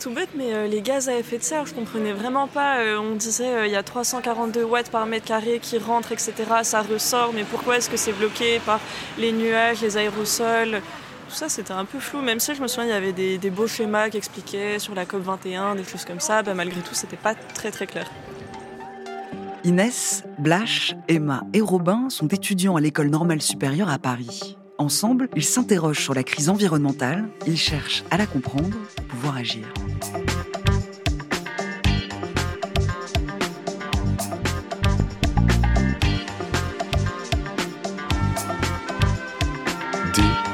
Tout bête, mais euh, les gaz à effet de serre, je comprenais vraiment pas. Euh, on disait euh, il y a 342 watts par mètre carré qui rentrent, etc. Ça ressort, mais pourquoi est-ce que c'est bloqué par les nuages, les aérosols Tout ça, c'était un peu flou. Même si je me souviens, il y avait des, beaux schémas qui expliquaient sur la COP 21, des choses comme ça. Bah, malgré tout, c'était pas très très clair. Inès, Blache, Emma et Robin sont étudiants à l'école normale supérieure à Paris. Ensemble, ils s'interrogent sur la crise environnementale, ils cherchent à la comprendre pour pouvoir agir.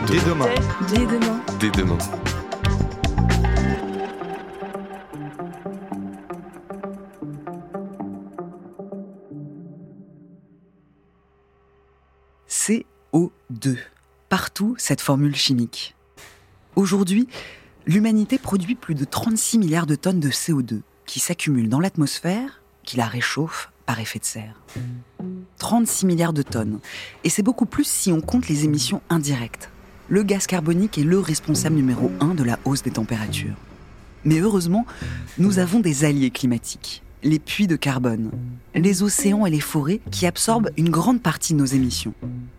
Dès demain. Dès demain. Dès demain. CO2. Partout, cette formule chimique. Aujourd'hui, l'humanité produit plus de 36 milliards de tonnes de CO2 qui s'accumulent dans l'atmosphère, qui la réchauffe par effet de serre. 36 milliards de tonnes. Et c'est beaucoup plus si on compte les émissions indirectes. Le gaz carbonique est le responsable numéro un de la hausse des températures. Mais heureusement, nous avons des alliés climatiques, les puits de carbone, les océans et les forêts qui absorbent une grande partie de nos émissions.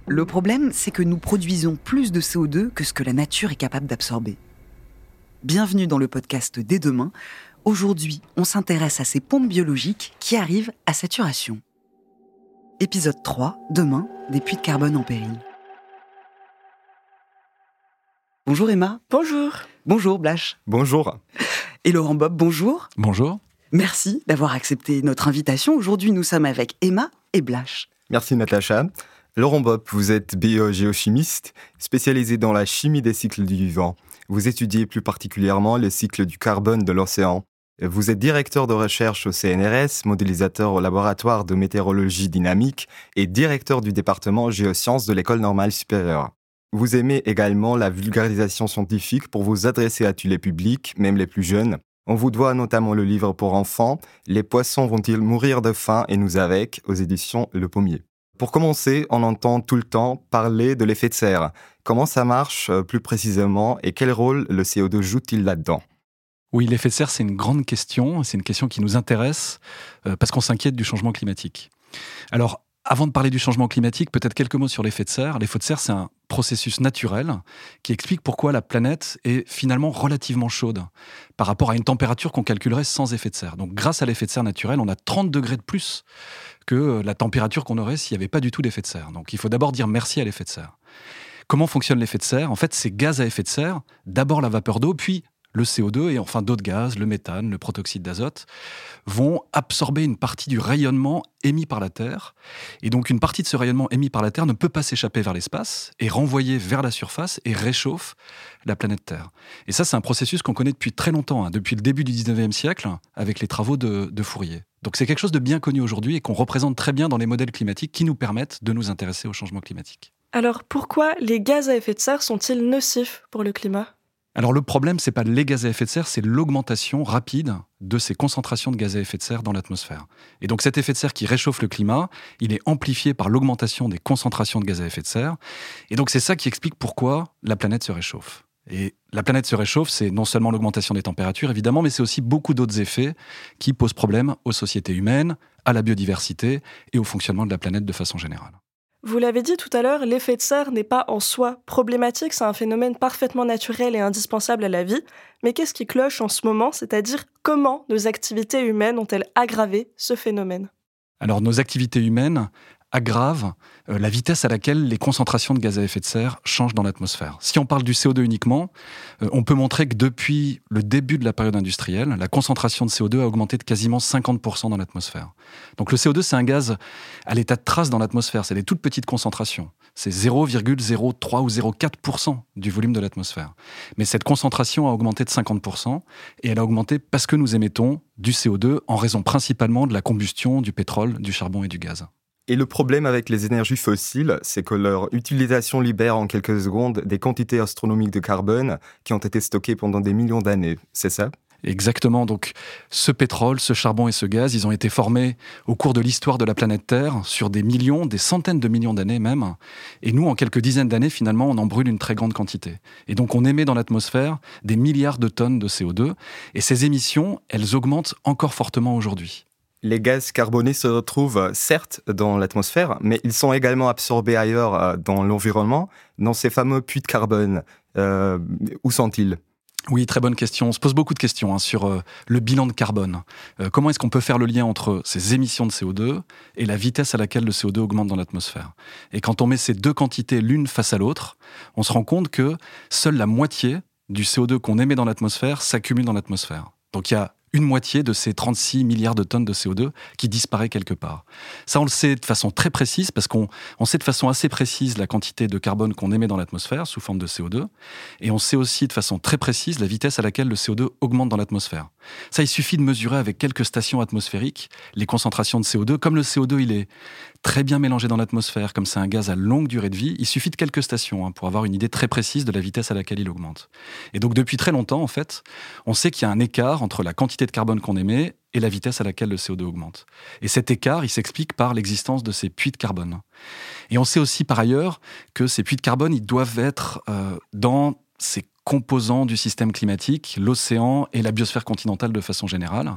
Le problème, c'est que nous produisons plus de CO2 que ce que la nature est capable d'absorber. Bienvenue dans le podcast Dès demain. Aujourd'hui, on s'intéresse à ces pompes biologiques qui arrivent à saturation. Épisode 3, demain, des puits de carbone en péril. Bonjour Emma. Bonjour. Bonjour Blache. Bonjour. Et Laurent Bob, bonjour. Bonjour. Merci d'avoir accepté notre invitation. Aujourd'hui, nous sommes avec Emma et Blache. Merci Natacha. Laurent Bob, vous êtes biogéochimiste, spécialisé dans la chimie des cycles du vivant. Vous étudiez plus particulièrement le cycle du carbone de l'océan. Vous êtes directeur de recherche au CNRS, modélisateur au laboratoire de météorologie dynamique et directeur du département géosciences de l'École normale supérieure. Vous aimez également la vulgarisation scientifique pour vous adresser à tous les publics, même les plus jeunes. On vous doit notamment le livre pour enfants, Les poissons vont-ils mourir de faim et nous avec, aux éditions Le Pommier. Pour commencer, on entend tout le temps parler de l'effet de serre. Comment ça marche euh, plus précisément et quel rôle le CO2 joue-t-il là-dedans? Oui, l'effet de serre, c'est une grande question. C'est une question qui nous intéresse euh, parce qu'on s'inquiète du changement climatique. Alors, avant de parler du changement climatique, peut-être quelques mots sur l'effet de serre. L'effet de serre, c'est un processus naturel qui explique pourquoi la planète est finalement relativement chaude par rapport à une température qu'on calculerait sans effet de serre. Donc grâce à l'effet de serre naturel, on a 30 degrés de plus que la température qu'on aurait s'il n'y avait pas du tout d'effet de serre. Donc il faut d'abord dire merci à l'effet de serre. Comment fonctionne l'effet de serre? En fait, c'est gaz à effet de serre, d'abord la vapeur d'eau, puis le CO2 et enfin d'autres gaz, le méthane, le protoxyde d'azote, vont absorber une partie du rayonnement émis par la Terre. Et donc une partie de ce rayonnement émis par la Terre ne peut pas s'échapper vers l'espace et renvoyer vers la surface et réchauffe la planète Terre. Et ça, c'est un processus qu'on connaît depuis très longtemps, hein, depuis le début du 19e siècle, avec les travaux de, de Fourier. Donc c'est quelque chose de bien connu aujourd'hui et qu'on représente très bien dans les modèles climatiques qui nous permettent de nous intéresser au changement climatique. Alors pourquoi les gaz à effet de serre sont-ils nocifs pour le climat? Alors le problème, c'est pas les gaz à effet de serre, c'est l'augmentation rapide de ces concentrations de gaz à effet de serre dans l'atmosphère. Et donc cet effet de serre qui réchauffe le climat, il est amplifié par l'augmentation des concentrations de gaz à effet de serre. Et donc c'est ça qui explique pourquoi la planète se réchauffe. Et la planète se réchauffe, c'est non seulement l'augmentation des températures, évidemment, mais c'est aussi beaucoup d'autres effets qui posent problème aux sociétés humaines, à la biodiversité et au fonctionnement de la planète de façon générale. Vous l'avez dit tout à l'heure, l'effet de serre n'est pas en soi problématique, c'est un phénomène parfaitement naturel et indispensable à la vie. Mais qu'est-ce qui cloche en ce moment, c'est-à-dire comment nos activités humaines ont-elles aggravé ce phénomène? Alors nos activités humaines aggrave euh, la vitesse à laquelle les concentrations de gaz à effet de serre changent dans l'atmosphère. Si on parle du CO2 uniquement, euh, on peut montrer que depuis le début de la période industrielle, la concentration de CO2 a augmenté de quasiment 50% dans l'atmosphère. Donc le CO2, c'est un gaz à l'état de trace dans l'atmosphère, c'est des toutes petites concentrations. C'est 0,03 ou 0,4% du volume de l'atmosphère. Mais cette concentration a augmenté de 50% et elle a augmenté parce que nous émettons du CO2 en raison principalement de la combustion du pétrole, du charbon et du gaz. Et le problème avec les énergies fossiles, c'est que leur utilisation libère en quelques secondes des quantités astronomiques de carbone qui ont été stockées pendant des millions d'années. C'est ça? Exactement. Donc, ce pétrole, ce charbon et ce gaz, ils ont été formés au cours de l'histoire de la planète Terre sur des millions, des centaines de millions d'années même. Et nous, en quelques dizaines d'années, finalement, on en brûle une très grande quantité. Et donc, on émet dans l'atmosphère des milliards de tonnes de CO2. Et ces émissions, elles augmentent encore fortement aujourd'hui. Les gaz carbonés se retrouvent certes dans l'atmosphère, mais ils sont également absorbés ailleurs euh, dans l'environnement, dans ces fameux puits de carbone. Euh, où sont-ils? Oui, très bonne question. On se pose beaucoup de questions hein, sur euh, le bilan de carbone. Comment est-ce qu'on peut faire le lien entre ces émissions de CO2 et la vitesse à laquelle le CO2 augmente dans l'atmosphère? Et quand on met ces deux quantités l'une face à l'autre, on se rend compte que seule la moitié du CO2 qu'on émet dans l'atmosphère s'accumule dans l'atmosphère. Donc il y a une moitié de ces 36 milliards de tonnes de CO2 qui disparaît quelque part. Ça, on le sait de façon très précise parce qu'on sait de façon assez précise la quantité de carbone qu'on émet dans l'atmosphère sous forme de CO2 et on sait aussi de façon très précise la vitesse à laquelle le CO2 augmente dans l'atmosphère. Ça, il suffit de mesurer avec quelques stations atmosphériques les concentrations de CO2. Comme le CO2, il est très bien mélangé dans l'atmosphère, comme c'est un gaz à longue durée de vie, il suffit de quelques stations hein, pour avoir une idée très précise de la vitesse à laquelle il augmente. Et donc depuis très longtemps, en fait, on sait qu'il y a un écart entre la quantité de carbone qu'on émet et la vitesse à laquelle le CO2 augmente. Et cet écart, il s'explique par l'existence de ces puits de carbone. Et on sait aussi par ailleurs que ces puits de carbone, ils doivent être euh, dans ces composants du système climatique, l'océan et la biosphère continentale de façon générale.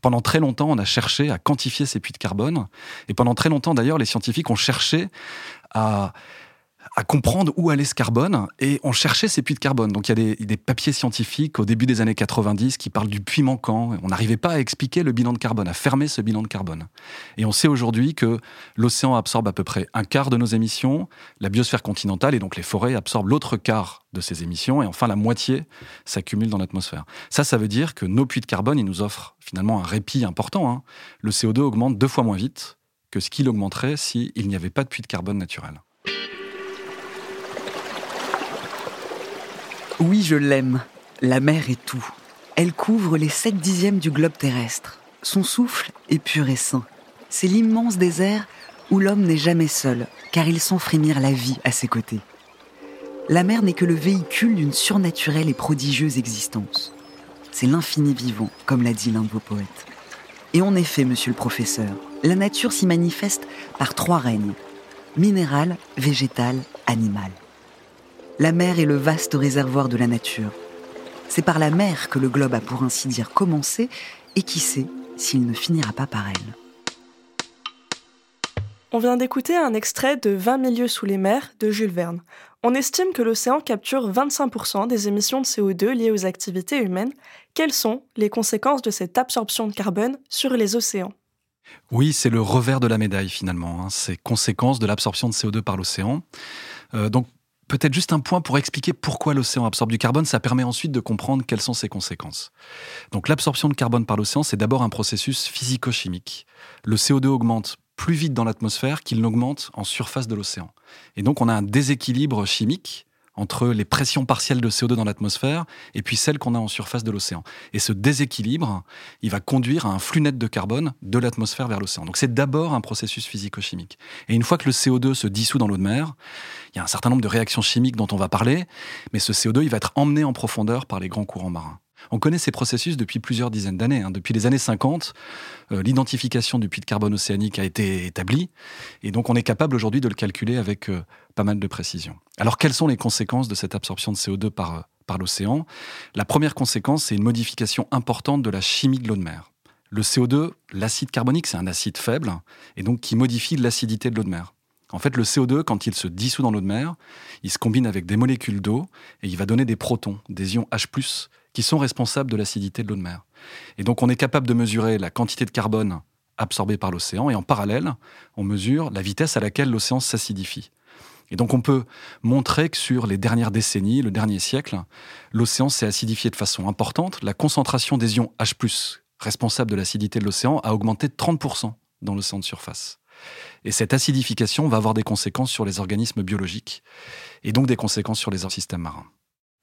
Pendant très longtemps, on a cherché à quantifier ces puits de carbone. Et pendant très longtemps, d'ailleurs, les scientifiques ont cherché à à comprendre où allait ce carbone et on cherchait ces puits de carbone. Donc il y a des, papiers scientifiques au début des années 90 qui parlent du puits manquant. On n'arrivait pas à expliquer le bilan de carbone, à fermer ce bilan de carbone. Et on sait aujourd'hui que l'océan absorbe à peu près un quart de nos émissions, la biosphère continentale et donc les forêts absorbent l'autre quart de ces émissions et enfin la moitié s'accumule dans l'atmosphère. Ça, ça veut dire que nos puits de carbone, ils nous offrent finalement un répit important. Hein. Le CO2 augmente deux fois moins vite que ce qu'il augmenterait s'il n'y avait pas de puits de carbone naturel. Oui, je l'aime. La mer est tout. Elle couvre les sept dixièmes du globe terrestre. Son souffle est pur et sain. C'est l'immense désert où l'homme n'est jamais seul, car il sent frémir la vie à ses côtés. La mer n'est que le véhicule d'une surnaturelle et prodigieuse existence. C'est l'infini vivant, comme l'a dit l'un de vos poètes. Et en effet, monsieur le professeur, la nature s'y manifeste par trois règnes minéral, végétal, animal la mer est le vaste réservoir de la nature. C'est par la mer que le globe a pour ainsi dire commencé, et qui sait s'il ne finira pas par elle. On vient d'écouter un extrait de 20 milieux sous les mers de Jules Verne. On estime que l'océan capture 25% des émissions de CO2 liées aux activités humaines. Quelles sont les conséquences de cette absorption de carbone sur les océans? Oui, c'est le revers de la médaille finalement, hein. ces conséquences de l'absorption de CO2 par l'océan. Euh, donc Peut-être juste un point pour expliquer pourquoi l'océan absorbe du carbone, ça permet ensuite de comprendre quelles sont ses conséquences. Donc l'absorption de carbone par l'océan, c'est d'abord un processus physico-chimique. Le CO2 augmente plus vite dans l'atmosphère qu'il n'augmente en surface de l'océan. Et donc on a un déséquilibre chimique entre les pressions partielles de CO2 dans l'atmosphère et puis celles qu'on a en surface de l'océan. Et ce déséquilibre, il va conduire à un flux net de carbone de l'atmosphère vers l'océan. Donc c'est d'abord un processus physico-chimique. Et une fois que le CO2 se dissout dans l'eau de mer, il y a un certain nombre de réactions chimiques dont on va parler, mais ce CO2, il va être emmené en profondeur par les grands courants marins. On connaît ces processus depuis plusieurs dizaines d'années. Hein. Depuis les années 50, euh, l'identification du puits de carbone océanique a été établie, et donc on est capable aujourd'hui de le calculer avec euh, pas mal de précision. Alors quelles sont les conséquences de cette absorption de CO2 par, euh, par l'océan? La première conséquence, c'est une modification importante de la chimie de l'eau de mer. Le CO2, l'acide carbonique, c'est un acide faible, et donc qui modifie l'acidité de l'eau de mer. En fait, le CO2, quand il se dissout dans l'eau de mer, il se combine avec des molécules d'eau et il va donner des protons, des ions H+, qui sont responsables de l'acidité de l'eau de mer. Et donc on est capable de mesurer la quantité de carbone absorbée par l'océan et en parallèle, on mesure la vitesse à laquelle l'océan s'acidifie. Et donc on peut montrer que sur les dernières décennies, le dernier siècle, l'océan s'est acidifié de façon importante. La concentration des ions H+, responsable de l'acidité de l'océan, a augmenté de 30% dans l'océan de surface. Et cette acidification va avoir des conséquences sur les organismes biologiques et donc des conséquences sur les systèmes marins.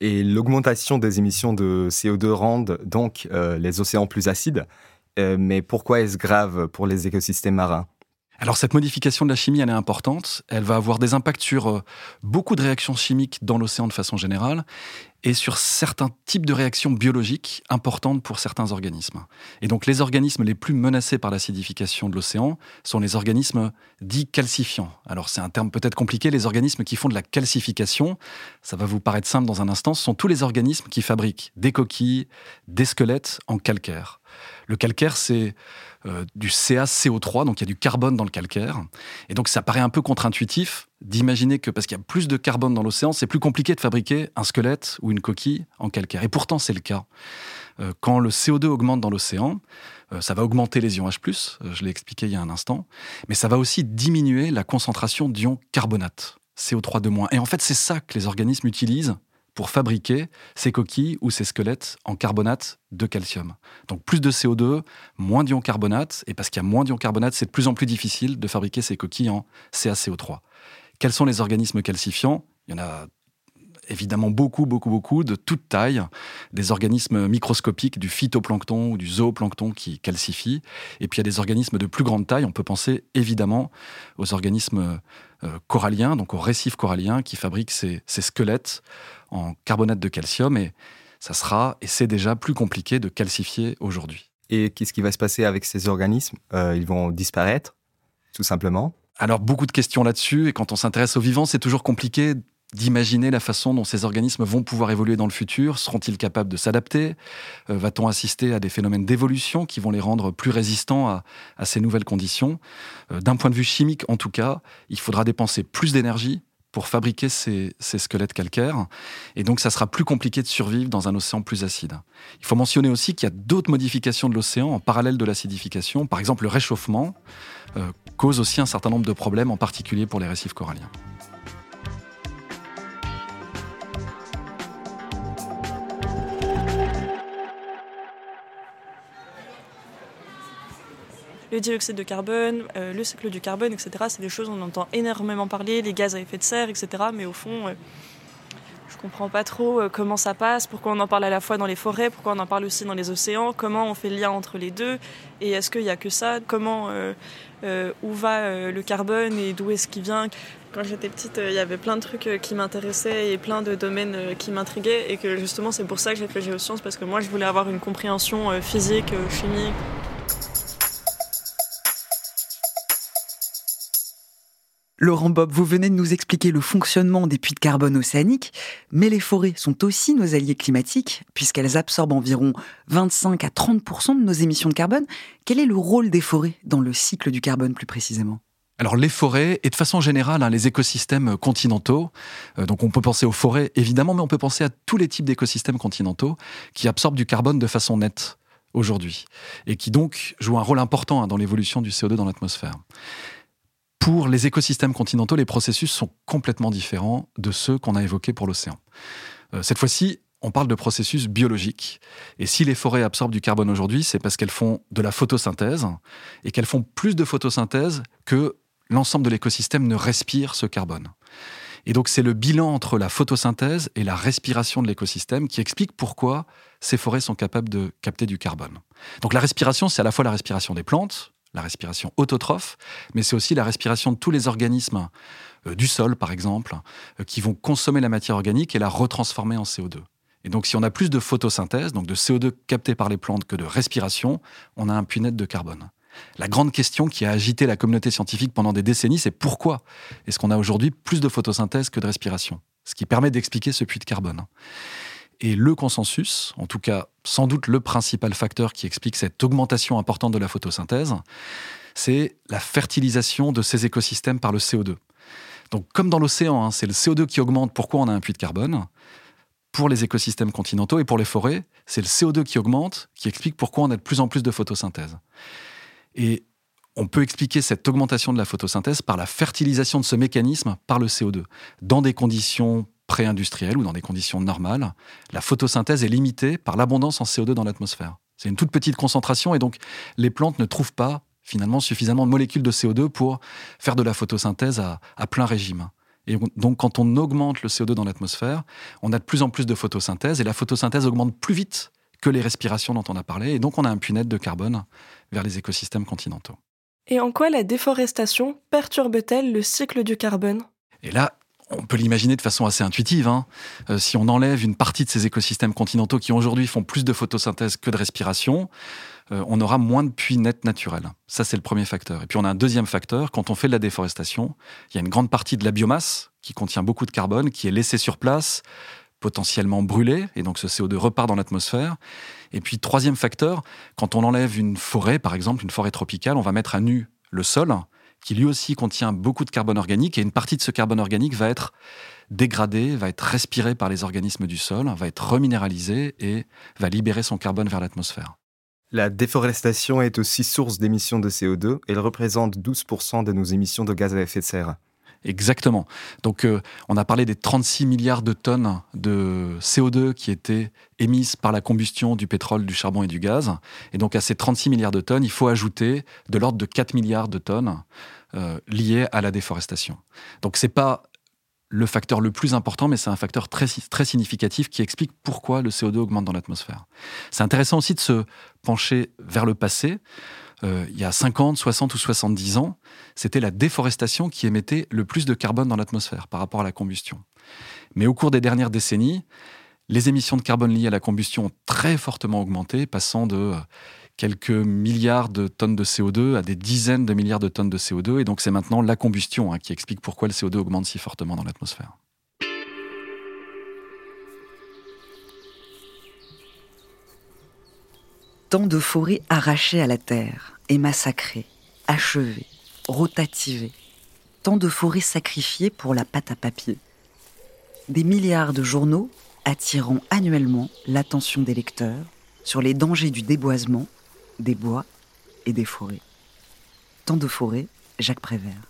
Et l'augmentation des émissions de CO2 rendent donc euh, les océans plus acides. Euh, mais pourquoi est-ce grave pour les écosystèmes marins? Alors cette modification de la chimie, elle est importante. Elle va avoir des impacts sur euh, beaucoup de réactions chimiques dans l'océan de façon générale et sur certains types de réactions biologiques importantes pour certains organismes. Et donc les organismes les plus menacés par l'acidification de l'océan sont les organismes dits calcifiants. Alors c'est un terme peut-être compliqué, les organismes qui font de la calcification, ça va vous paraître simple dans un instant, sont tous les organismes qui fabriquent des coquilles, des squelettes en calcaire. Le calcaire, c'est euh, du CaCO3, donc il y a du carbone dans le calcaire. Et donc ça paraît un peu contre-intuitif d'imaginer que parce qu'il y a plus de carbone dans l'océan, c'est plus compliqué de fabriquer un squelette ou une coquille en calcaire. Et pourtant, c'est le cas. Euh, quand le CO2 augmente dans l'océan, euh, ça va augmenter les ions H+, je l'ai expliqué il y a un instant, mais ça va aussi diminuer la concentration d'ions carbonate, CO3 de moins. Et en fait, c'est ça que les organismes utilisent pour fabriquer ces coquilles ou ces squelettes en carbonate de calcium. Donc plus de CO2, moins d'ion carbonate, et parce qu'il y a moins d'ion carbonate, c'est de plus en plus difficile de fabriquer ces coquilles en CaCO3. Quels sont les organismes calcifiants? Il en a évidemment beaucoup, beaucoup, beaucoup, de toute taille, des organismes microscopiques, du phytoplancton ou du zooplancton qui calcifient. Et puis il y a des organismes de plus grande taille. On peut penser évidemment aux organismes euh, coralliens, donc aux récifs coralliens qui fabriquent ces, squelettes en carbonate de calcium. Et ça sera, et c'est déjà plus compliqué de calcifier aujourd'hui. Et qu'est-ce qui va se passer avec ces organismes? Euh, Ils vont disparaître, tout simplement? Alors beaucoup de questions là-dessus, et quand on s'intéresse aux vivants, c'est toujours compliqué d'imaginer la façon dont ces organismes vont pouvoir évoluer dans le futur. Seront-ils capables de s'adapter euh, Va-t-on assister à des phénomènes d'évolution qui vont les rendre plus résistants à, ces nouvelles conditions? Euh, D'un point de vue chimique, en tout cas, il faudra dépenser plus d'énergie pour fabriquer ces, squelettes calcaires. Et donc, ça sera plus compliqué de survivre dans un océan plus acide. Il faut mentionner aussi qu'il y a d'autres modifications de l'océan en parallèle de l'acidification. Par exemple, le réchauffement euh, cause aussi un certain nombre de problèmes, en particulier pour les récifs coralliens. Le dioxyde de carbone, euh, le cycle du carbone, etc. C'est des choses on entend énormément parler, les gaz à effet de serre, etc. Mais au fond, euh, je comprends pas trop euh, comment ça passe, pourquoi on en parle à la fois dans les forêts, pourquoi on en parle aussi dans les océans, comment on fait le lien entre les deux, et est-ce qu'il n'y a que ça, comment, où va le carbone et d'où est-ce qu'il vient? Quand j'étais petite, il y avait plein de trucs qui m'intéressaient et plein de domaines qui m'intriguaient, et que justement c'est pour ça que j'ai fait géosciences, parce que moi je voulais avoir une compréhension physique, chimique. Laurent Bob, vous venez de nous expliquer le fonctionnement des puits de carbone océaniques, mais les forêts sont aussi nos alliés climatiques, puisqu'elles absorbent environ 25 à 30% de nos émissions de carbone. Quel est le rôle des forêts dans le cycle du carbone plus précisément? Alors les forêts et de façon générale hein, les écosystèmes continentaux, euh, donc on peut penser aux forêts évidemment, mais on peut penser à tous les types d'écosystèmes continentaux qui absorbent du carbone de façon nette aujourd'hui et qui donc jouent un rôle important hein, dans l'évolution du CO2 dans l'atmosphère. Pour les écosystèmes continentaux, les processus sont complètement différents de ceux qu'on a évoqués pour l'océan. Euh, cette fois-ci, on parle de processus biologiques. Et si les forêts absorbent du carbone aujourd'hui, c'est parce qu'elles font de la photosynthèse et qu'elles font plus de photosynthèse que l'ensemble de l'écosystème ne respire ce carbone. Et donc c'est le bilan entre la photosynthèse et la respiration de l'écosystème qui explique pourquoi ces forêts sont capables de capter du carbone. Donc la respiration, c'est à la fois la respiration des plantes, la respiration autotrophe, mais c'est aussi la respiration de tous les organismes euh, du sol, par exemple, euh, qui vont consommer la matière organique et la retransformer en CO2. Et donc, si on a plus de photosynthèse, donc de CO2 capté par les plantes que de respiration, on a un puits net de carbone. La grande question qui a agité la communauté scientifique pendant des décennies, c'est pourquoi est-ce qu'on a aujourd'hui plus de photosynthèse que de respiration? Ce qui permet d'expliquer ce puits de carbone. Et le consensus, en tout cas sans doute le principal facteur qui explique cette augmentation importante de la photosynthèse, c'est la fertilisation de ces écosystèmes par le CO2. Donc comme dans l'océan, hein, c'est le CO2 qui augmente pourquoi on a un puits de carbone? Pour les écosystèmes continentaux et pour les forêts, c'est le CO2 qui augmente qui explique pourquoi on a de plus en plus de photosynthèse. Et on peut expliquer cette augmentation de la photosynthèse par la fertilisation de ce mécanisme par le CO2, dans des conditions pré-industrielles ou dans des conditions normales, la photosynthèse est limitée par l'abondance en CO2 dans l'atmosphère. C'est une toute petite concentration et donc les plantes ne trouvent pas finalement suffisamment de molécules de CO2 pour faire de la photosynthèse à, à plein régime. Et donc quand on augmente le CO2 dans l'atmosphère, on a de plus en plus de photosynthèse et la photosynthèse augmente plus vite que les respirations dont on a parlé et donc on a un puits net de carbone vers les écosystèmes continentaux. Et en quoi la déforestation perturbe-t-elle le cycle du carbone? Et là, on peut l'imaginer de façon assez intuitive. Hein. Euh, si on enlève une partie de ces écosystèmes continentaux qui aujourd'hui font plus de photosynthèse que de respiration, euh, on aura moins de puits nets naturels. Ça, c'est le premier facteur. Et puis on a un deuxième facteur. Quand on fait de la déforestation, il y a une grande partie de la biomasse qui contient beaucoup de carbone, qui est laissée sur place, potentiellement brûlée, et donc ce CO2 repart dans l'atmosphère. Et puis troisième facteur, quand on enlève une forêt, par exemple une forêt tropicale, on va mettre à nu le sol, qui lui aussi contient beaucoup de carbone organique, et une partie de ce carbone organique va être dégradé, va être respiré par les organismes du sol, va être reminéralisé et va libérer son carbone vers l'atmosphère. La déforestation est aussi source d'émissions de CO2. Elle représente 12% de nos émissions de gaz à effet de serre. Exactement. Donc, euh, on a parlé des 36 milliards de tonnes de CO2 qui étaient émises par la combustion du pétrole, du charbon et du gaz. Et donc, à ces 36 milliards de tonnes, il faut ajouter de l'ordre de 4 milliards de tonnes euh, liées à la déforestation. Donc, c'est pas le facteur le plus important, mais c'est un facteur très, très significatif qui explique pourquoi le CO2 augmente dans l'atmosphère. C'est intéressant aussi de se pencher vers le passé. Euh, il y a 50, 60 ou 70 ans, c'était la déforestation qui émettait le plus de carbone dans l'atmosphère par rapport à la combustion. Mais au cours des dernières décennies, les émissions de carbone liées à la combustion ont très fortement augmenté, passant de euh, quelques milliards de tonnes de CO2 à des dizaines de milliards de tonnes de CO2. Et donc c'est maintenant la combustion hein, qui explique pourquoi le CO2 augmente si fortement dans l'atmosphère. Tant de forêts arrachées à la terre et massacrées, achevées, rotativées. Tant de forêts sacrifiées pour la pâte à papier. Des milliards de journaux attirant annuellement l'attention des lecteurs sur les dangers du déboisement des bois et des forêts. Tant de forêts, Jacques Prévert.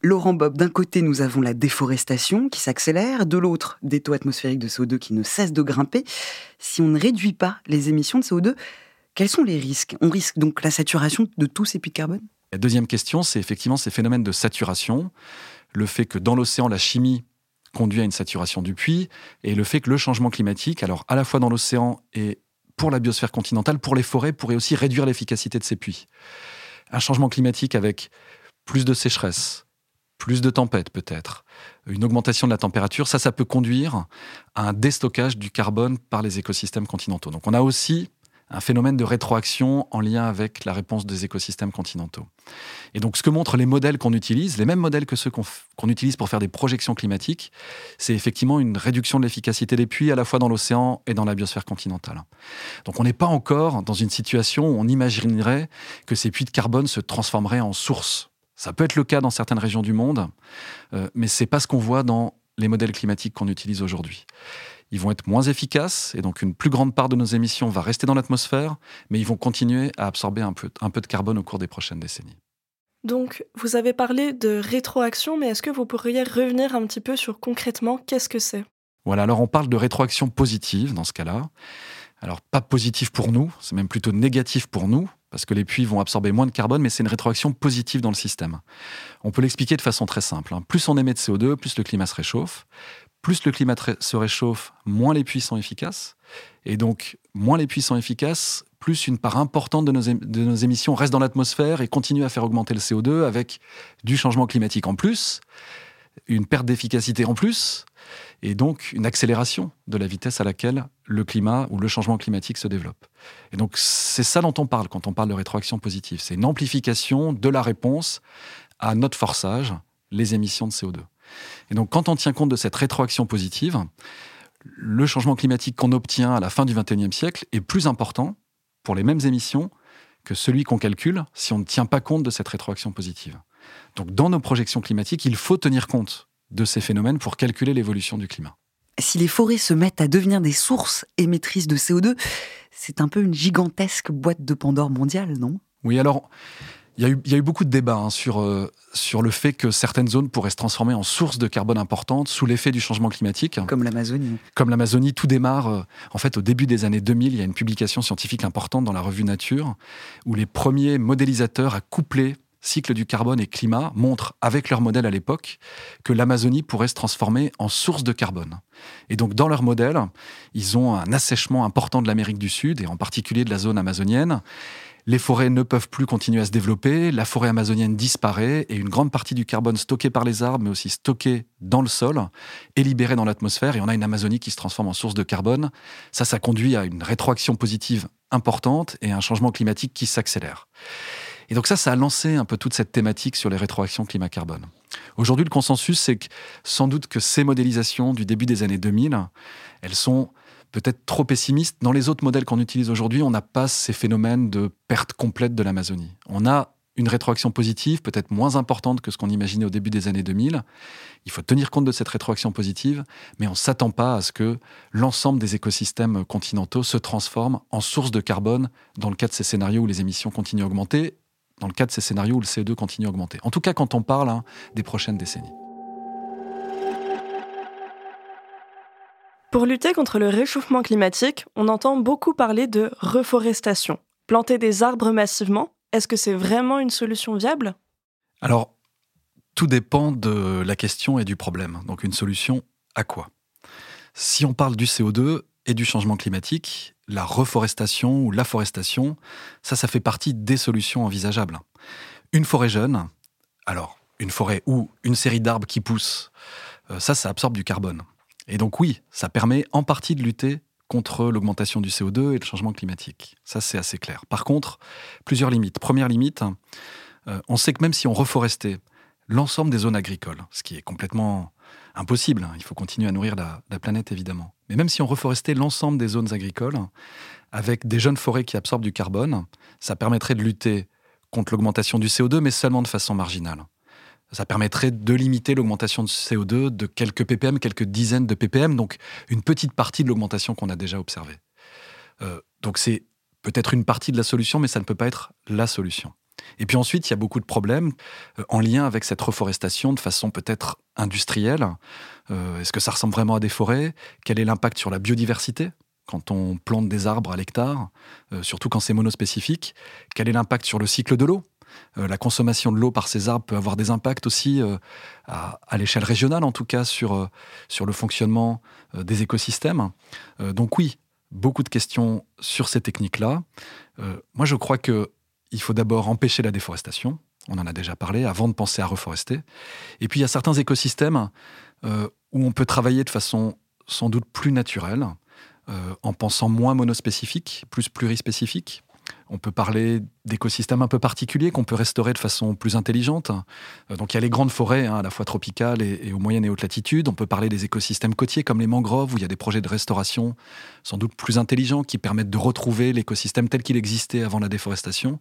Laurent Bob, d'un côté, nous avons la déforestation qui s'accélère, de l'autre, des taux atmosphériques de CO2 qui ne cessent de grimper. Si on ne réduit pas les émissions de CO2, quels sont les risques? On risque donc la saturation de tous ces puits de carbone? La deuxième question, c'est effectivement ces phénomènes de saturation, le fait que dans l'océan, la chimie conduit à une saturation du puits, et le fait que le changement climatique, alors à la fois dans l'océan et pour la biosphère continentale, pour les forêts, pourrait aussi réduire l'efficacité de ces puits. Un changement climatique avec plus de sécheresse, plus de tempêtes peut-être, une augmentation de la température, ça, ça peut conduire à un déstockage du carbone par les écosystèmes continentaux. Donc on a aussi un phénomène de rétroaction en lien avec la réponse des écosystèmes continentaux. Et donc ce que montrent les modèles qu'on utilise, les mêmes modèles que ceux qu'on utilise pour faire des projections climatiques, c'est effectivement une réduction de l'efficacité des puits à la fois dans l'océan et dans la biosphère continentale. Donc on n'est pas encore dans une situation où on imaginerait que ces puits de carbone se transformeraient en sources. Ça peut être le cas dans certaines régions du monde, euh, mais c'est pas ce qu'on voit dans les modèles climatiques qu'on utilise aujourd'hui ils vont être moins efficaces et donc une plus grande part de nos émissions va rester dans l'atmosphère, mais ils vont continuer à absorber un peu, un peu de carbone au cours des prochaines décennies. Donc, vous avez parlé de rétroaction, mais est-ce que vous pourriez revenir un petit peu sur concrètement qu'est-ce que c'est? Voilà, alors on parle de rétroaction positive dans ce cas-là. Alors, pas positive pour nous, c'est même plutôt négatif pour nous, parce que les puits vont absorber moins de carbone, mais c'est une rétroaction positive dans le système. On peut l'expliquer de façon très simple. Hein. Plus on émet de CO2, plus le climat se réchauffe plus le climat se réchauffe, moins les puits sont efficaces. Et donc, moins les puits sont efficaces, plus une part importante de nos, émissions reste dans l'atmosphère et continue à faire augmenter le CO2 avec du changement climatique en plus, une perte d'efficacité en plus, et donc une accélération de la vitesse à laquelle le climat ou le changement climatique se développe. Et donc, c'est ça dont on parle quand on parle de rétroaction positive. C'est une amplification de la réponse à notre forçage, les émissions de CO2. Et donc, quand on tient compte de cette rétroaction positive, le changement climatique qu'on obtient à la fin du XXIe siècle est plus important pour les mêmes émissions que celui qu'on calcule si on ne tient pas compte de cette rétroaction positive. Donc, dans nos projections climatiques, il faut tenir compte de ces phénomènes pour calculer l'évolution du climat. Si les forêts se mettent à devenir des sources émettrices de CO2, c'est un peu une gigantesque boîte de Pandore mondiale, non? Oui, alors il y, a eu, beaucoup de débats hein, sur, euh, sur le fait que certaines zones pourraient se transformer en sources de carbone importantes sous l'effet du changement climatique. Comme l'Amazonie. Comme l'Amazonie, tout démarre euh, en fait au début des années 2000. Il y a une publication scientifique importante dans la revue Nature où les premiers modélisateurs à coupler cycle du carbone et climat, montrent, avec leur modèle à l'époque, que l'Amazonie pourrait se transformer en source de carbone. Et donc, dans leur modèle, ils ont un assèchement important de l'Amérique du Sud, et en particulier de la zone amazonienne. Les forêts ne peuvent plus continuer à se développer, la forêt amazonienne disparaît, et une grande partie du carbone stocké par les arbres, mais aussi stocké dans le sol, est libéré dans l'atmosphère, et on a une Amazonie qui se transforme en source de carbone. Ça, ça conduit à une rétroaction positive importante et un changement climatique qui s'accélère. Et donc ça, ça a lancé un peu toute cette thématique sur les rétroactions climat-carbone. Aujourd'hui, le consensus, c'est que sans doute que ces modélisations du début des années 2000, elles sont peut-être trop pessimistes. Dans les autres modèles qu'on utilise aujourd'hui, on n'a pas ces phénomènes de perte complète de l'Amazonie. On a une rétroaction positive, peut-être moins importante que ce qu'on imaginait au début des années 2000. Il faut tenir compte de cette rétroaction positive, mais on ne s'attend pas à ce que l'ensemble des écosystèmes continentaux se transforment en source de carbone dans le cas de ces scénarios où les émissions continuent à augmenter, dans le cas de ces scénarios où le CO2 continue à augmenter. En tout cas, quand on parle hein, des prochaines décennies. Pour lutter contre le réchauffement climatique, on entend beaucoup parler de reforestation. Planter des arbres massivement, est-ce que c'est vraiment une solution viable? Alors, tout dépend de la question et du problème. Donc une solution à quoi? Si on parle du CO2 et du changement climatique, la reforestation ou l'afforestation, ça, ça fait partie des solutions envisageables. Une forêt jeune, alors une forêt ou une série d'arbres qui poussent, euh, ça, ça absorbe du carbone. Et donc oui, ça permet en partie de lutter contre l'augmentation du CO2 et le changement climatique. Ça, c'est assez clair. Par contre, plusieurs limites. Première limite, euh, on sait que même si on reforestait l'ensemble des zones agricoles, ce qui est complètement impossible, hein, il faut continuer à nourrir la, la planète évidemment, mais même si on reforestait l'ensemble des zones agricoles, avec des jeunes forêts qui absorbent du carbone, ça permettrait de lutter contre l'augmentation du CO2, mais seulement de façon marginale ça permettrait de limiter l'augmentation de CO2 de quelques ppm, quelques dizaines de ppm, donc une petite partie de l'augmentation qu'on a déjà observée. Euh, donc c'est peut-être une partie de la solution, mais ça ne peut pas être la solution. Et puis ensuite, il y a beaucoup de problèmes euh, en lien avec cette reforestation de façon peut-être industrielle. Euh, est-ce que ça ressemble vraiment à des forêts? Quel est l'impact sur la biodiversité quand on plante des arbres à l'hectare, surtout quand c'est monospécifique? Quel est l'impact sur le cycle de l'eau? La consommation de l'eau par ces arbres peut avoir des impacts aussi euh, à, l'échelle régionale, en tout cas, sur, euh, sur le fonctionnement des écosystèmes. donc oui, beaucoup de questions sur ces techniques-là. moi, je crois qu'il faut d'abord empêcher la déforestation. On en a déjà parlé, avant de penser à reforester. Et puis, il y a certains écosystèmes où on peut travailler de façon sans doute plus naturelle, en pensant moins monospécifique, plus plurispécifique. On peut parler d'écosystèmes un peu particuliers qu'on peut restaurer de façon plus intelligente. Euh, donc il y a les grandes forêts, hein, à la fois tropicales et, et, aux moyennes et hautes latitudes. On peut parler des écosystèmes côtiers comme les mangroves, où il y a des projets de restauration sans doute plus intelligents qui permettent de retrouver l'écosystème tel qu'il existait avant la déforestation.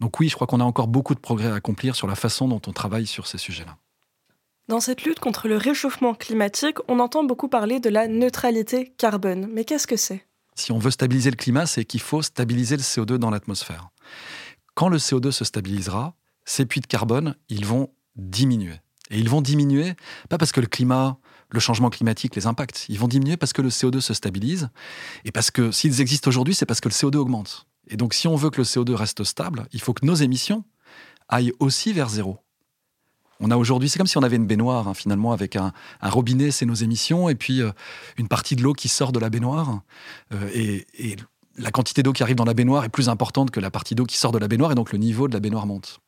Donc oui, je crois qu'on a encore beaucoup de progrès à accomplir sur la façon dont on travaille sur ces sujets-là. Dans cette lutte contre le réchauffement climatique, on entend beaucoup parler de la neutralité carbone. Mais qu'est-ce que c'est? Si on veut stabiliser le climat, c'est qu'il faut stabiliser le CO2 dans l'atmosphère. Quand le CO2 se stabilisera, ces puits de carbone, ils vont diminuer. Et ils vont diminuer, pas parce que le climat, le changement climatique les impacte, ils vont diminuer parce que le CO2 se stabilise, et parce que s'ils existent aujourd'hui, c'est parce que le CO2 augmente. Et donc si on veut que le CO2 reste stable, il faut que nos émissions aillent aussi vers zéro. On a aujourd'hui, c'est comme si on avait une baignoire hein, finalement avec un, robinet, c'est nos émissions, et puis euh, une partie de l'eau qui sort de la baignoire. Euh, et, la quantité d'eau qui arrive dans la baignoire est plus importante que la partie d'eau qui sort de la baignoire, et donc le niveau de la baignoire monte.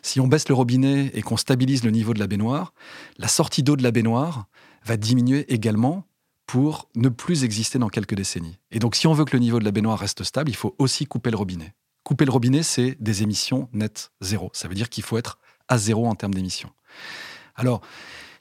Si on baisse le robinet et qu'on stabilise le niveau de la baignoire, la sortie d'eau de la baignoire va diminuer également pour ne plus exister dans quelques décennies. Et donc si on veut que le niveau de la baignoire reste stable, il faut aussi couper le robinet. Couper le robinet, c'est des émissions nettes zéro. Ça veut dire qu'il faut être à zéro en termes d'émissions. Alors,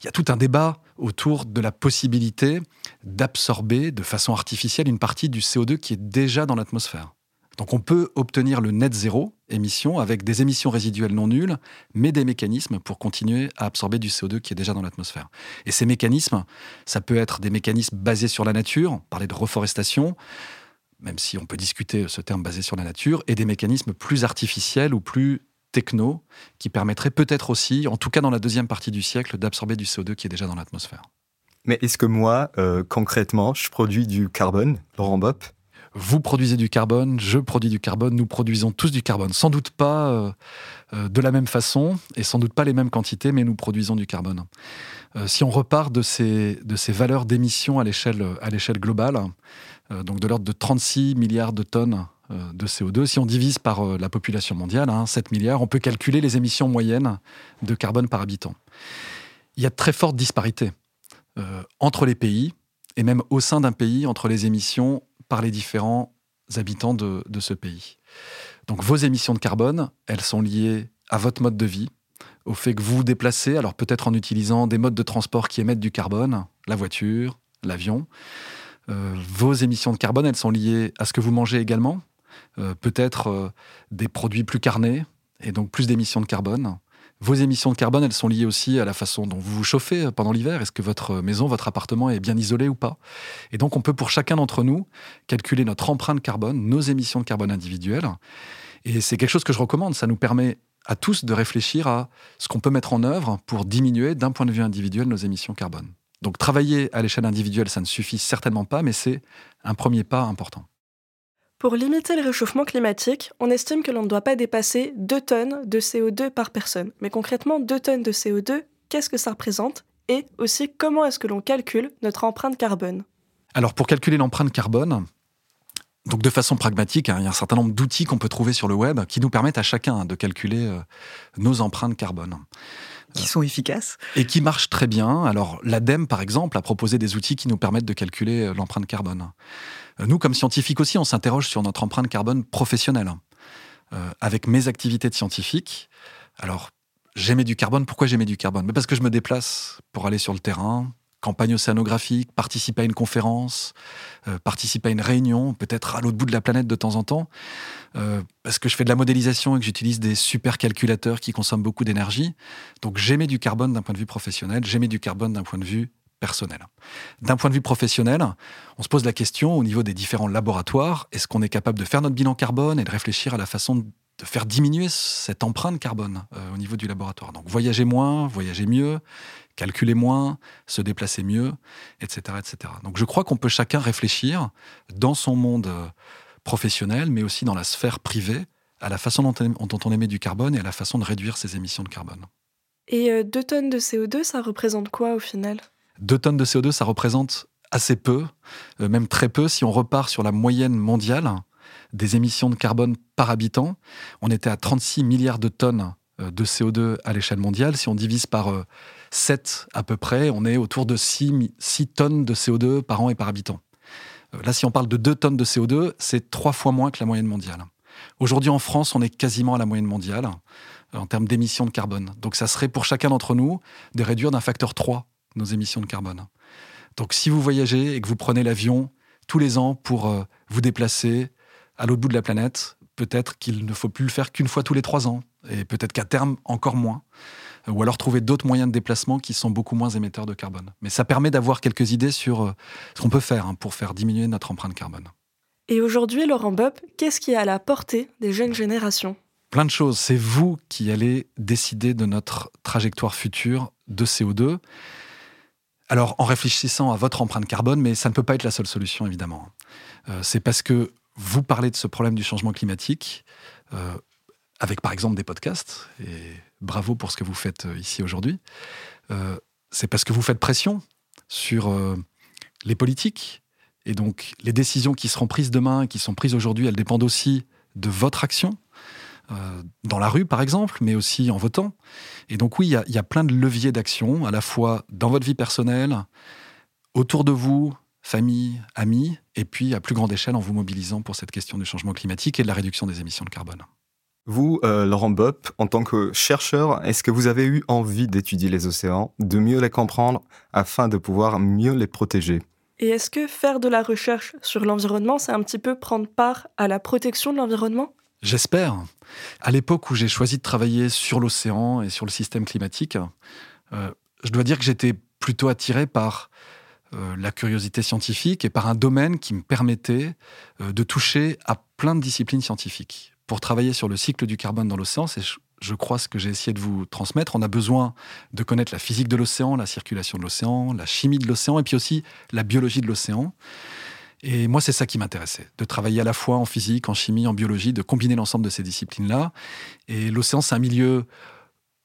il y a tout un débat autour de la possibilité d'absorber de façon artificielle une partie du CO2 qui est déjà dans l'atmosphère. Donc on peut obtenir le net zéro émission avec des émissions résiduelles non nulles, mais des mécanismes pour continuer à absorber du CO2 qui est déjà dans l'atmosphère. Et ces mécanismes, ça peut être des mécanismes basés sur la nature, parler de reforestation, même si on peut discuter ce terme basé sur la nature, et des mécanismes plus artificiels ou plus techno qui permettrait peut-être aussi, en tout cas dans la deuxième partie du siècle, d'absorber du CO2 qui est déjà dans l'atmosphère. Mais est-ce que moi, euh, concrètement, je produis du carbone, Laurent Bop vous produisez du carbone, je produis du carbone, nous produisons tous du carbone. Sans doute pas euh, euh, de la même façon et sans doute pas les mêmes quantités, mais nous produisons du carbone. Euh, si on repart de ces, de ces valeurs d'émissions à l'échelle globale, donc de l'ordre de 36 milliards de tonnes de CO2, si on divise par la population mondiale, 7 hein, milliards, on peut calculer les émissions moyennes de carbone par habitant. Il y a de très fortes disparités entre les pays et même au sein d'un pays entre les émissions par les différents habitants de, ce pays. Donc vos émissions de carbone, elles sont liées à votre mode de vie, au fait que vous vous déplacez, alors peut-être en utilisant des modes de transport qui émettent du carbone, la voiture, l'avion. Euh, vos émissions de carbone, elles sont liées à ce que vous mangez également, euh, peut-être euh, des produits plus carnés et donc plus d'émissions de carbone. Vos émissions de carbone, elles sont liées aussi à la façon dont vous vous chauffez pendant l'hiver. Est-ce que votre maison, votre appartement est bien isolé ou pas? Et donc, on peut pour chacun d'entre nous calculer notre empreinte carbone, nos émissions de carbone individuelles. Et c'est quelque chose que je recommande. Ça nous permet à tous de réfléchir à ce qu'on peut mettre en œuvre pour diminuer d'un point de vue individuel nos émissions carbone. Donc travailler à l'échelle individuelle, ça ne suffit certainement pas, mais c'est un premier pas important. Pour limiter le réchauffement climatique, on estime que l'on ne doit pas dépasser 2 tonnes de CO2 par personne. Mais concrètement, 2 tonnes de CO2, qu'est-ce que ça représente? Et aussi, comment est-ce que l'on calcule notre empreinte carbone? Alors, pour calculer l'empreinte carbone, de façon pragmatique, hein, il y a un certain nombre d'outils qu'on peut trouver sur le web qui nous permettent à chacun de calculer euh, nos empreintes carbone. Qui sont efficaces Et qui marchent très bien. Alors l'ADEME, par exemple, a proposé des outils qui nous permettent de calculer euh, l'empreinte carbone. Euh, nous, comme scientifiques aussi, on s'interroge sur notre empreinte carbone professionnelle. Euh, avec mes activités de scientifique, alors j'aimais du carbone. Pourquoi j'aimais du carbone? Mais Parce que je me déplace pour aller sur le terrain, campagne océanographique, participer à une conférence, euh, participer à une réunion, peut-être à l'autre bout de la planète de temps en temps, parce que je fais de la modélisation et que j'utilise des supercalculateurs qui consomment beaucoup d'énergie. Donc j'aimais du carbone d'un point de vue professionnel, j'aimais du carbone d'un point de vue personnel. D'un point de vue professionnel, on se pose la question au niveau des différents laboratoires, est-ce qu'on est capable de faire notre bilan carbone et de réfléchir à la façon de faire diminuer cette empreinte carbone euh, au niveau du laboratoire? Donc voyager moins, voyager mieux, calculer moins, se déplacer mieux, etc. etc. Donc je crois qu'on peut chacun réfléchir dans son monde euh, professionnel, mais aussi dans la sphère privée, à la façon dont on émet du carbone et à la façon de réduire ses émissions de carbone. Et 2 euh, tonnes de CO2, ça représente quoi au final? 2 tonnes de CO2, ça représente assez peu, euh, même très peu, si on repart sur la moyenne mondiale des émissions de carbone par habitant. On était à 36 milliards de tonnes de CO2 à l'échelle mondiale. Si on divise par 7 euh, à peu près, on est autour de 6, 6 tonnes de CO2 par an et par habitant. Là, si on parle de 2 tonnes de CO2, c'est trois fois moins que la moyenne mondiale. Aujourd'hui, en France, on est quasiment à la moyenne mondiale en termes d'émissions de carbone. Donc, ça serait pour chacun d'entre nous de réduire d'un facteur 3 nos émissions de carbone. Donc si vous voyagez et que vous prenez l'avion tous les ans pour euh, vous déplacer à l'autre bout de la planète, peut-être qu'il ne faut plus le faire qu'une fois tous les trois ans, et peut-être qu'à terme encore moins, ou alors trouver d'autres moyens de déplacement qui sont beaucoup moins émetteurs de carbone. Mais ça permet d'avoir quelques idées sur euh, ce qu'on peut faire hein, pour faire diminuer notre empreinte carbone. Et aujourd'hui, Laurent Bob, qu'est-ce qui est à la portée des jeunes générations? Plein de choses. C'est vous qui allez décider de notre trajectoire future de CO2. Alors, en réfléchissant à votre empreinte carbone, mais ça ne peut pas être la seule solution, évidemment. Euh, c'est parce que vous parlez de ce problème du changement climatique, euh, avec par exemple des podcasts, et bravo pour ce que vous faites euh, ici aujourd'hui. c'est parce que vous faites pression sur les politiques, et donc les décisions qui seront prises demain, qui sont prises aujourd'hui, elles dépendent aussi de votre action. Euh, dans la rue, par exemple, mais aussi en votant. Et donc oui, il y, a plein de leviers d'action, à la fois dans votre vie personnelle, autour de vous, famille, amis, et puis à plus grande échelle en vous mobilisant pour cette question du changement climatique et de la réduction des émissions de carbone. Vous, euh, Laurent Bopp, en tant que chercheur, est-ce que vous avez eu envie d'étudier les océans, de mieux les comprendre afin de pouvoir mieux les protéger? Et est-ce que faire de la recherche sur l'environnement, c'est un petit peu prendre part à la protection de l'environnement? J'espère. À l'époque où j'ai choisi de travailler sur l'océan et sur le système climatique, euh, je dois dire que j'étais plutôt attiré par euh, la curiosité scientifique et par un domaine qui me permettait euh, de toucher à plein de disciplines scientifiques. Pour travailler sur le cycle du carbone dans l'océan, c'est je crois ce que j'ai essayé de vous transmettre. On a besoin de connaître la physique de l'océan, la circulation de l'océan, la chimie de l'océan et puis aussi la biologie de l'océan. Et moi, c'est ça qui m'intéressait, de travailler à la fois en physique, en chimie, en biologie, de combiner l'ensemble de ces disciplines-là. Et l'océan, c'est un milieu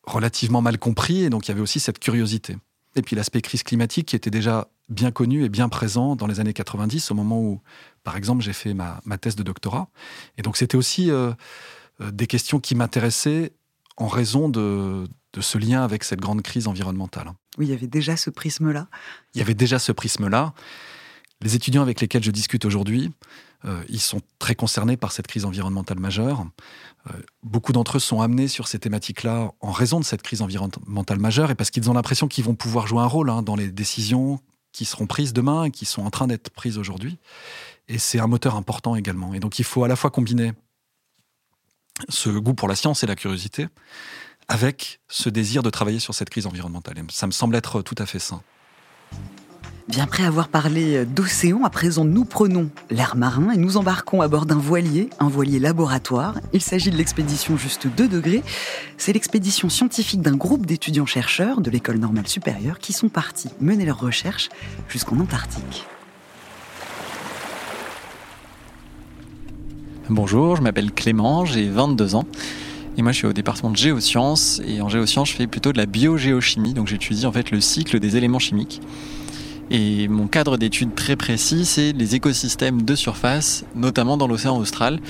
relativement mal compris, et donc il y avait aussi cette curiosité. Et puis l'aspect crise climatique qui était déjà bien connu et bien présent dans les années 90, au moment où, par exemple, j'ai fait ma, thèse de doctorat. Et donc c'était aussi euh, euh, des questions qui m'intéressaient en raison de, de ce lien avec cette grande crise environnementale. Oui, il y avait déjà ce prisme-là. Il y avait déjà ce prisme-là. Les étudiants avec lesquels je discute aujourd'hui, ils sont très concernés par cette crise environnementale majeure. Euh, beaucoup d'entre eux sont amenés sur ces thématiques-là en raison de cette crise environnementale majeure et parce qu'ils ont l'impression qu'ils vont pouvoir jouer un rôle hein, dans les décisions qui seront prises demain et qui sont en train d'être prises aujourd'hui. Et c'est un moteur important également. Et donc il faut à la fois combiner ce goût pour la science et la curiosité avec ce désir de travailler sur cette crise environnementale. ça me semble être tout à fait sain. Bien après avoir parlé d'océan, à présent nous prenons l'air marin et nous embarquons à bord d'un voilier, un voilier laboratoire. Il s'agit de l'expédition Juste 2 degrés. C'est l'expédition scientifique d'un groupe d'étudiants-chercheurs de l'école normale supérieure qui sont partis mener leurs recherches jusqu'en Antarctique. Bonjour, je m'appelle Clément, j'ai 22 ans. Et moi, je suis au département de géosciences. Et en géosciences, je fais plutôt de la biogéochimie. Donc, j'étudie en fait le cycle des éléments chimiques. Et mon cadre d'étude très précis, c'est les écosystèmes de surface, notamment dans l'océan austral.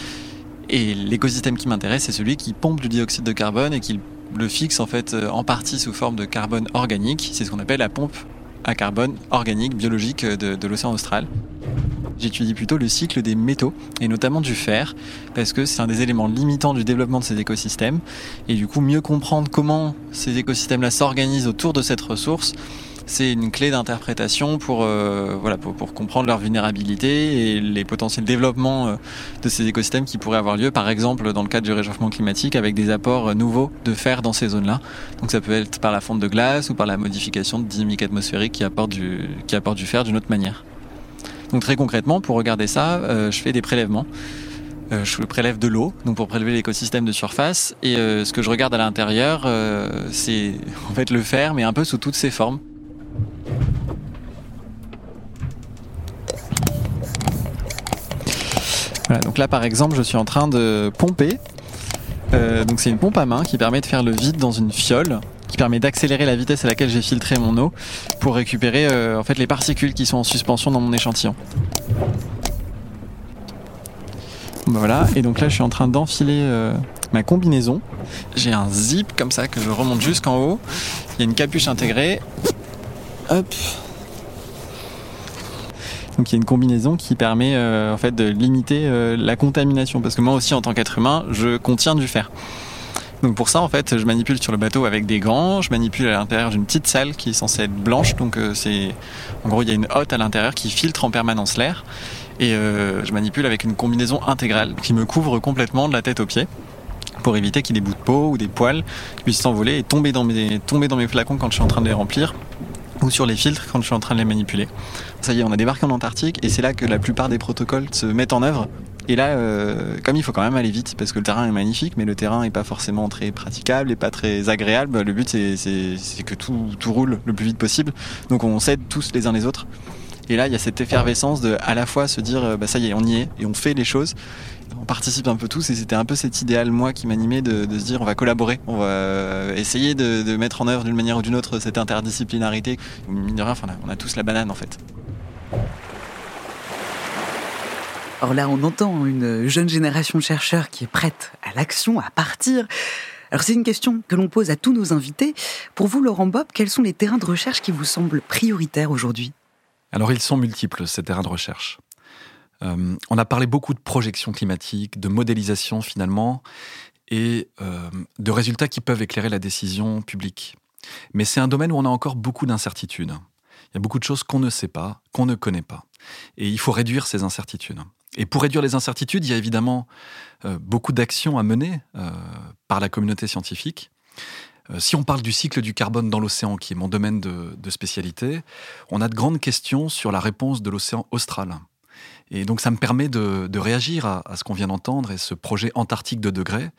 Et l'écosystème qui m'intéresse, c'est celui qui pompe du dioxyde de carbone et qui le fixe en fait euh, en partie sous forme de carbone organique. C'est ce qu'on appelle la pompe à carbone organique, biologique de, de l'océan austral. J'étudie plutôt le cycle des métaux, et notamment du fer, parce que c'est un des éléments limitants du développement de ces écosystèmes. Et du coup, mieux comprendre comment ces écosystèmes-là s'organisent autour de cette ressource, c'est une clé d'interprétation pour, euh, voilà, pour, comprendre leur vulnérabilité et les potentiels développements euh, de ces écosystèmes qui pourraient avoir lieu, par exemple dans le cadre du réchauffement climatique, avec des apports euh, nouveaux de fer dans ces zones-là. Donc ça peut être par la fonte de glace ou par la modification de dynamique atmosphérique qui apporte du, qui apporte du fer d'une autre manière. Donc très concrètement, pour regarder ça, euh, je fais des prélèvements. Euh, je prélève de l'eau, donc pour prélever l'écosystème de surface. Et euh, ce que je regarde à l'intérieur, c'est en fait le fer, mais un peu sous toutes ses formes. Voilà, donc là par exemple, je suis en train de pomper. donc c'est une pompe à main qui permet de faire le vide dans une fiole qui permet d'accélérer la vitesse à laquelle j'ai filtré mon eau pour récupérer euh, en fait les particules qui sont en suspension dans mon échantillon. Voilà, et donc là je suis en train d'enfiler euh, ma combinaison. J'ai un zip comme ça que je remonte jusqu'en haut. Il y a une capuche intégrée. Hop. Donc il y a une combinaison qui permet euh, en fait de limiter la contamination parce que moi aussi en tant qu'être humain, je contiens du fer. Donc pour ça, en fait, je manipule sur le bateau avec des gants. Je manipule à l'intérieur d'une petite salle qui est censée être blanche. Donc euh, c'est, en gros, il y a une hotte à l'intérieur qui filtre en permanence l'air. Et euh, je manipule avec une combinaison intégrale qui me couvre complètement de la tête aux pieds pour éviter qu'il y ait des bouts de peau ou des poils qui puissent s'envoler et tomber dans mes flacons quand je suis en train de les remplir ou sur les filtres quand je suis en train de les manipuler. Ça y est, on a débarqué en Antarctique et c'est là que la plupart des protocoles se mettent en œuvre et là, euh, comme il faut quand même aller vite, parce que le terrain est magnifique, mais le terrain n'est pas forcément très praticable et pas très agréable, le but c'est que tout, tout roule le plus vite possible. Donc on s'aide tous les uns les autres. Et là, il y a cette effervescence de à la fois se dire, euh, bah ça y est, on y est, et on fait les choses. On participe un peu tous, et c'était un peu cet idéal, moi, qui m'animait de, se dire, on va collaborer, on va euh, essayer de, mettre en œuvre d'une manière ou d'une autre cette interdisciplinarité. Mine de rien, on a tous la banane, en fait. Alors là, on entend une jeune génération de chercheurs qui est prête à l'action, à partir. Alors c'est une question que l'on pose à tous nos invités. Pour vous, Laurent Bob, quels sont les terrains de recherche qui vous semblent prioritaires aujourd'hui? Alors ils sont multiples, ces terrains de recherche. Euh, on a parlé beaucoup de projections climatiques, de modélisation finalement, et euh, de résultats qui peuvent éclairer la décision publique. Mais c'est un domaine où on a encore beaucoup d'incertitudes. Il y a beaucoup de choses qu'on ne sait pas, qu'on ne connaît pas. Et il faut réduire ces incertitudes. Et pour réduire les incertitudes, il y a évidemment euh, beaucoup d'actions à mener par la communauté scientifique. Euh, si on parle du cycle du carbone dans l'océan, qui est mon domaine de, spécialité, on a de grandes questions sur la réponse de l'océan austral. Et donc ça me permet de, réagir à, ce qu'on vient d'entendre et ce projet Antarctique de degrés.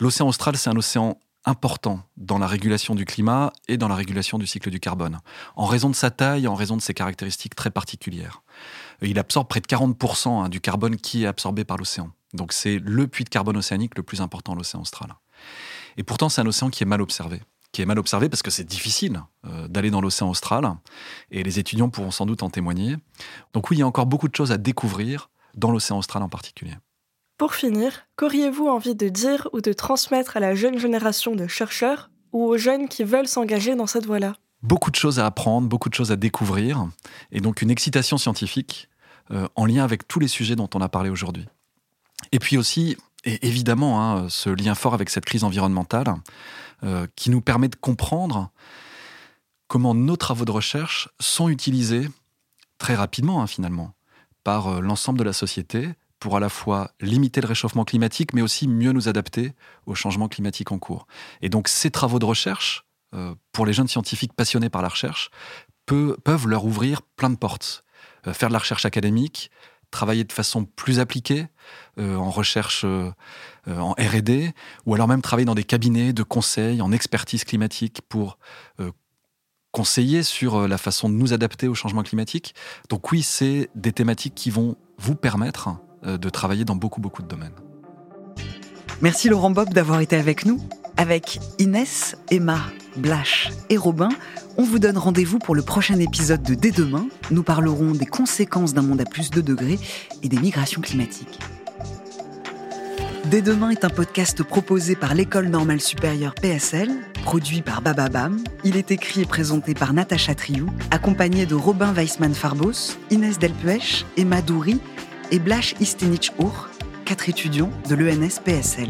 L'océan austral, c'est un océan important dans la régulation du climat et dans la régulation du cycle du carbone, en raison de sa taille, en raison de ses caractéristiques très particulières. Il absorbe près de 40% hein, du carbone qui est absorbé par l'océan. Donc c'est le puits de carbone océanique le plus important l'océan austral. Et pourtant, c'est un océan qui est mal observé qui est mal observé parce que c'est difficile euh, d'aller dans l'océan austral, et les étudiants pourront sans doute en témoigner. Donc oui, il y a encore beaucoup de choses à découvrir dans l'océan austral en particulier. Pour finir, qu'auriez-vous envie de dire ou de transmettre à la jeune génération de chercheurs ou aux jeunes qui veulent s'engager dans cette voie-là? Beaucoup de choses à apprendre, beaucoup de choses à découvrir, et donc une excitation scientifique euh, en lien avec tous les sujets dont on a parlé aujourd'hui. Et puis aussi, et évidemment, hein, ce lien fort avec cette crise environnementale, euh, qui nous permet de comprendre comment nos travaux de recherche sont utilisés très rapidement, hein, finalement, par euh, l'ensemble de la société pour à la fois limiter le réchauffement climatique, mais aussi mieux nous adapter au changement climatique en cours. Et donc ces travaux de recherche, euh, pour les jeunes scientifiques passionnés par la recherche, peuvent leur ouvrir plein de portes. faire de la recherche académique, travailler de façon plus appliquée euh, en recherche euh, euh, en R&D ou alors même travailler dans des cabinets de conseil en expertise climatique pour conseiller sur la façon de nous adapter au changement climatique. Donc oui, c'est des thématiques qui vont vous permettre de travailler dans beaucoup beaucoup de domaines. Merci Laurent Bob d'avoir été avec nous. Avec Inès, Emma, Blash et Robin, on vous donne rendez-vous pour le prochain épisode de Dès demain. Nous parlerons des conséquences d'un monde à plus de degrés et des migrations climatiques. Dès demain est un podcast proposé par l'École normale supérieure PSL, produit par Bababam. Il est écrit et présenté par Natacha Triou, accompagné de Robin Weissman-Farbos, Inès Delpuech, Emma Doury et Blash Istenich-Our, quatre étudiants de l'ENS PSL.